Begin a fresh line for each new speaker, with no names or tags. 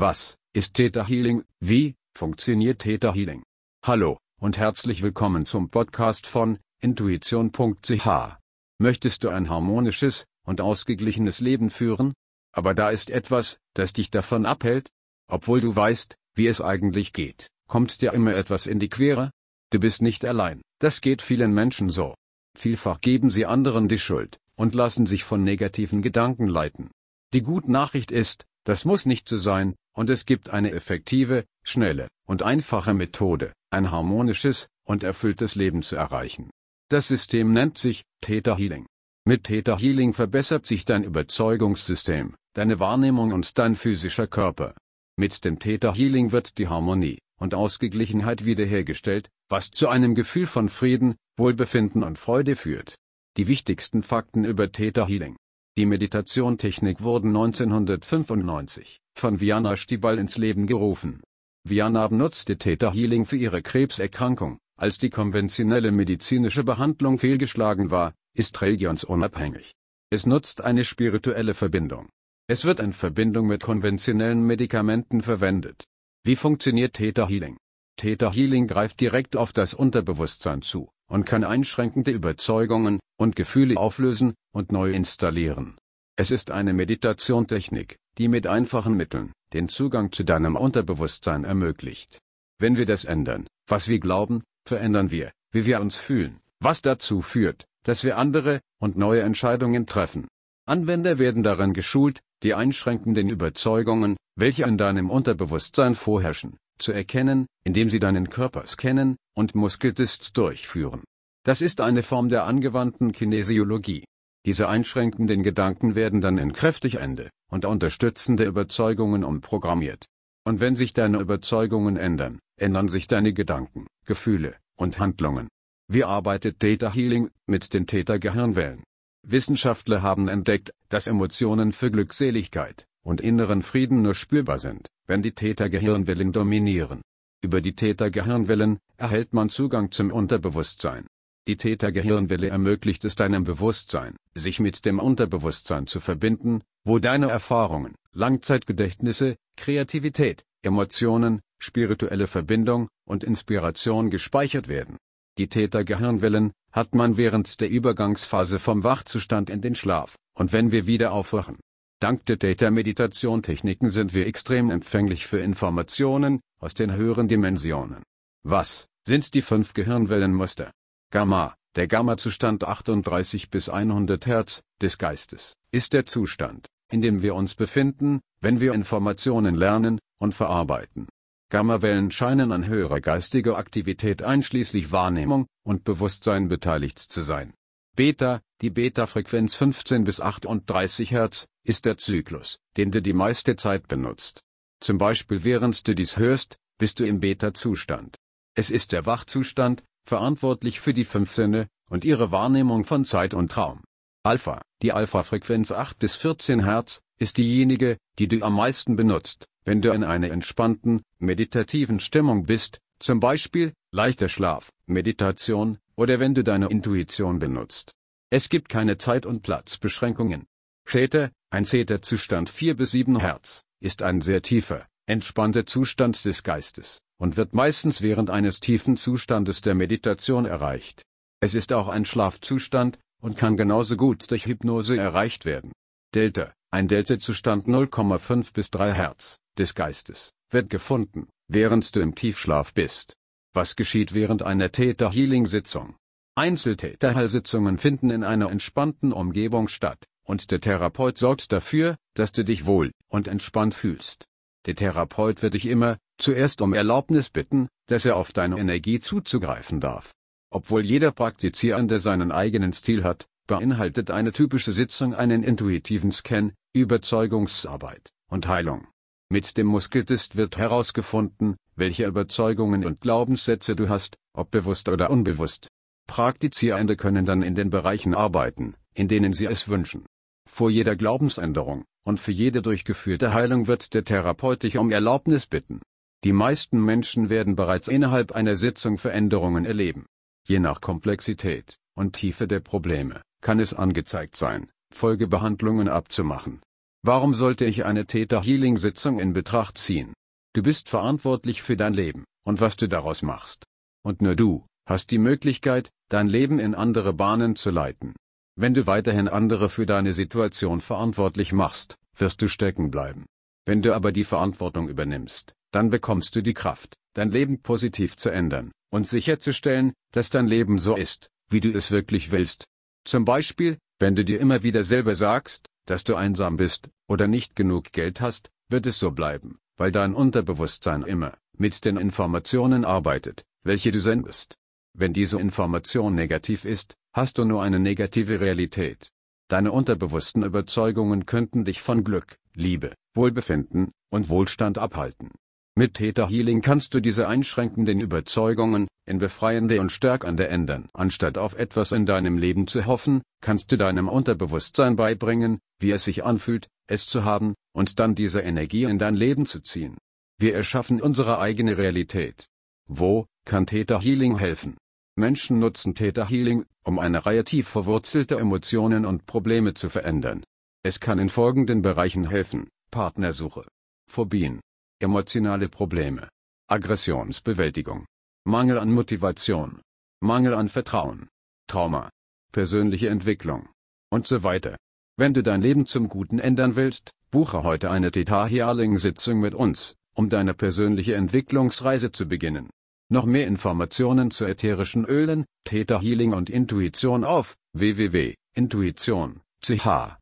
Was ist Theta Healing? Wie funktioniert Theta Healing? Hallo und herzlich willkommen zum Podcast von intuition.ch. Möchtest du ein harmonisches und ausgeglichenes Leben führen? Aber da ist etwas, das dich davon abhält? Obwohl du weißt, wie es eigentlich geht, kommt dir immer etwas in die Quere? Du bist nicht allein, das geht vielen Menschen so. Vielfach geben sie anderen die Schuld und lassen sich von negativen Gedanken leiten. Die gute Nachricht ist, das muss nicht so sein, und es gibt eine effektive, schnelle und einfache Methode, ein harmonisches und erfülltes Leben zu erreichen. Das System nennt sich Theta Healing. Mit Theta Healing verbessert sich dein Überzeugungssystem, deine Wahrnehmung und dein physischer Körper. Mit dem Theta Healing wird die Harmonie und Ausgeglichenheit wiederhergestellt, was zu einem Gefühl von Frieden, Wohlbefinden und Freude führt. Die wichtigsten Fakten über Theta Healing. Die Meditationtechnik wurde 1995 von Viana Stibal ins Leben gerufen. Viana benutzte Theta Healing für ihre Krebserkrankung, als die konventionelle medizinische Behandlung fehlgeschlagen war, ist religionsunabhängig. Es nutzt eine spirituelle Verbindung. Es wird in Verbindung mit konventionellen Medikamenten verwendet. Wie funktioniert Theta Healing? Theta Healing greift direkt auf das Unterbewusstsein zu und kann einschränkende Überzeugungen und Gefühle auflösen und neu installieren. Es ist eine Meditationtechnik, die mit einfachen Mitteln den Zugang zu deinem Unterbewusstsein ermöglicht. Wenn wir das ändern, was wir glauben, verändern wir, wie wir uns fühlen, was dazu führt, dass wir andere und neue Entscheidungen treffen. Anwender werden darin geschult, die einschränkenden Überzeugungen, welche in deinem Unterbewusstsein vorherrschen, zu erkennen, indem sie deinen Körper scannen und Muskeltests durchführen. Das ist eine Form der angewandten Kinesiologie. Diese einschränkenden Gedanken werden dann in kräftigende und unterstützende Überzeugungen umprogrammiert. Und wenn sich deine Überzeugungen ändern, ändern sich deine Gedanken, Gefühle und Handlungen. Wie arbeitet Theta Healing mit den Theta Gehirnwellen? Wissenschaftler haben entdeckt, dass Emotionen für Glückseligkeit und inneren Frieden nur spürbar sind, wenn die Theta-Gehirnwellen dominieren. Über die Theta-Gehirnwellen erhält man Zugang zum Unterbewusstsein. Die Theta-Gehirnwelle ermöglicht es deinem Bewusstsein, sich mit dem Unterbewusstsein zu verbinden, wo deine Erfahrungen, Langzeitgedächtnisse, Kreativität, Emotionen, spirituelle Verbindung und Inspiration gespeichert werden. Die Theta-Gehirnwellen hat man während der Übergangsphase vom Wachzustand in den Schlaf, und wenn wir wieder aufwachen, Dank der Theta-Meditation-Techniken sind wir extrem empfänglich für Informationen aus den höheren Dimensionen. Was sind die fünf Gehirnwellenmuster? Gamma, der Gamma-Zustand 38 bis 100 Hertz des Geistes, ist der Zustand, in dem wir uns befinden, wenn wir Informationen lernen und verarbeiten. Gammawellen scheinen an höherer geistiger Aktivität einschließlich Wahrnehmung und Bewusstsein beteiligt zu sein. Beta, die Beta-Frequenz 15 bis 38 Hertz, ist der Zyklus, den du die meiste Zeit benutzt. Zum Beispiel während du dies hörst, bist du im Beta-Zustand. Es ist der Wachzustand, verantwortlich für die fünf Sinne und ihre Wahrnehmung von Zeit und Traum. Alpha, die Alpha-Frequenz 8 bis 14 Hertz, ist diejenige, die du am meisten benutzt, wenn du in einer entspannten, meditativen Stimmung bist, zum Beispiel leichter Schlaf, Meditation, oder wenn du deine Intuition benutzt. Es gibt keine Zeit- und Platzbeschränkungen. Theta, ein Theta-Zustand 4 bis 7 Hertz, ist ein sehr tiefer, entspannter Zustand des Geistes und wird meistens während eines tiefen Zustandes der Meditation erreicht. Es ist auch ein Schlafzustand und kann genauso gut durch Hypnose erreicht werden. Delta, ein Delta-Zustand 0,5 bis 3 Hertz des Geistes, wird gefunden, während du im Tiefschlaf bist. Was geschieht während einer Theta-Healing-Sitzung? Einzel-Theta-Heilsitzungen finden in einer entspannten Umgebung statt, und der Therapeut sorgt dafür, dass du dich wohl und entspannt fühlst. Der Therapeut wird dich immer zuerst um Erlaubnis bitten, dass er auf deine Energie zuzugreifen darf. Obwohl jeder Praktizierende seinen eigenen Stil hat, beinhaltet eine typische Sitzung einen intuitiven Scan, Überzeugungsarbeit und Heilung. Mit dem Muskeltest wird herausgefunden, welche Überzeugungen und Glaubenssätze du hast, ob bewusst oder unbewusst. Praktizierende können dann in den Bereichen arbeiten, in denen sie es wünschen. Vor jeder Glaubensänderung und für jede durchgeführte Heilung wird der Therapeut dich um Erlaubnis bitten. Die meisten Menschen werden bereits innerhalb einer Sitzung Veränderungen erleben. Je nach Komplexität und Tiefe der Probleme kann es angezeigt sein, Folgebehandlungen abzumachen. Warum sollte ich eine Theta Healing Sitzung in Betracht ziehen? Du bist verantwortlich für dein Leben und was du daraus machst. Und nur du hast die Möglichkeit, dein Leben in andere Bahnen zu leiten. Wenn du weiterhin andere für deine Situation verantwortlich machst, wirst du stecken bleiben. Wenn du aber die Verantwortung übernimmst, dann bekommst du die Kraft, dein Leben positiv zu ändern und sicherzustellen, dass dein Leben so ist, wie du es wirklich willst. Zum Beispiel, wenn du dir immer wieder selber sagst, dass du einsam bist oder nicht genug Geld hast, wird es so bleiben, weil dein Unterbewusstsein immer mit den Informationen arbeitet, welche du sendest. Wenn diese Information negativ ist, hast du nur eine negative Realität. Deine unterbewussten Überzeugungen könnten dich von Glück, Liebe, Wohlbefinden und Wohlstand abhalten. Mit Theta Healing kannst du diese einschränkenden Überzeugungen in befreiende und stärkende ändern. Anstatt auf etwas in deinem Leben zu hoffen, kannst du deinem Unterbewusstsein beibringen, wie es sich anfühlt, es zu haben, und dann diese Energie in dein Leben zu ziehen. Wir erschaffen unsere eigene Realität. Wo kann Theta Healing helfen? Menschen nutzen Theta Healing, um eine Reihe tief verwurzelter Emotionen und Probleme zu verändern. Es kann in folgenden Bereichen helfen. Partnersuche. Phobien. Emotionale Probleme. Aggressionsbewältigung. Mangel an Motivation. Mangel an Vertrauen. Trauma. Persönliche Entwicklung. Und so weiter. Wenn du dein Leben zum Guten ändern willst, buche heute eine Theta Healing Sitzung mit uns, um deine persönliche Entwicklungsreise zu beginnen. Noch mehr Informationen zu ätherischen Ölen, Theta Healing und Intuition auf www.intuition.ch